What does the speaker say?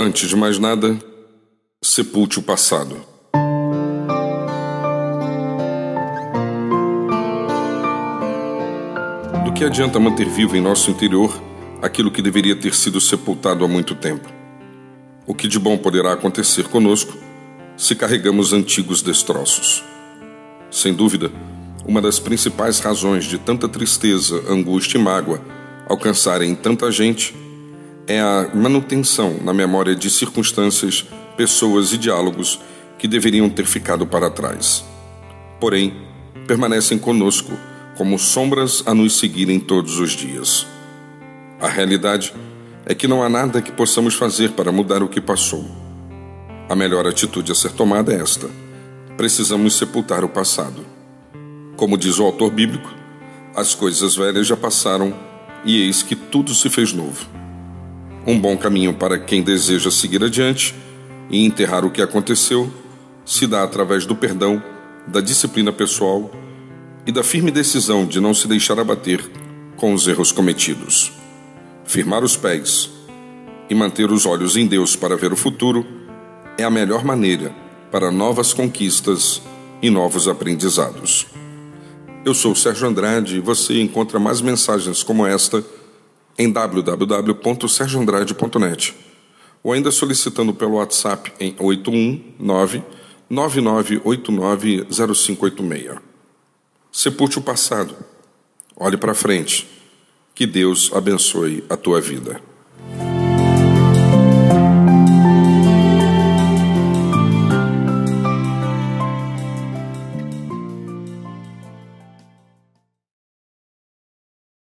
Antes de mais nada, sepulte o passado. Do que adianta manter vivo em nosso interior aquilo que deveria ter sido sepultado há muito tempo? O que de bom poderá acontecer conosco se carregamos antigos destroços? Sem dúvida, uma das principais razões de tanta tristeza, angústia e mágoa alcançarem tanta gente é a manutenção na memória de circunstâncias, pessoas e diálogos que deveriam ter ficado para trás. Porém, permanecem conosco como sombras a nos seguirem todos os dias. A realidade é que não há nada que possamos fazer para mudar o que passou. A melhor atitude a ser tomada é esta: precisamos sepultar o passado. Como diz o autor bíblico, as coisas velhas já passaram e eis que tudo se fez novo. Um bom caminho para quem deseja seguir adiante e enterrar o que aconteceu se dá através do perdão, da disciplina pessoal e da firme decisão de não se deixar abater com os erros cometidos. Firmar os pés e manter os olhos em Deus para ver o futuro é a melhor maneira para novas conquistas e novos aprendizados. Eu sou Sérgio Andrade e você encontra mais mensagens como esta em www.sergioandrade.net ou ainda solicitando pelo WhatsApp em 819 99890586. Sepulte o passado. Olhe para frente. Que Deus abençoe a tua vida.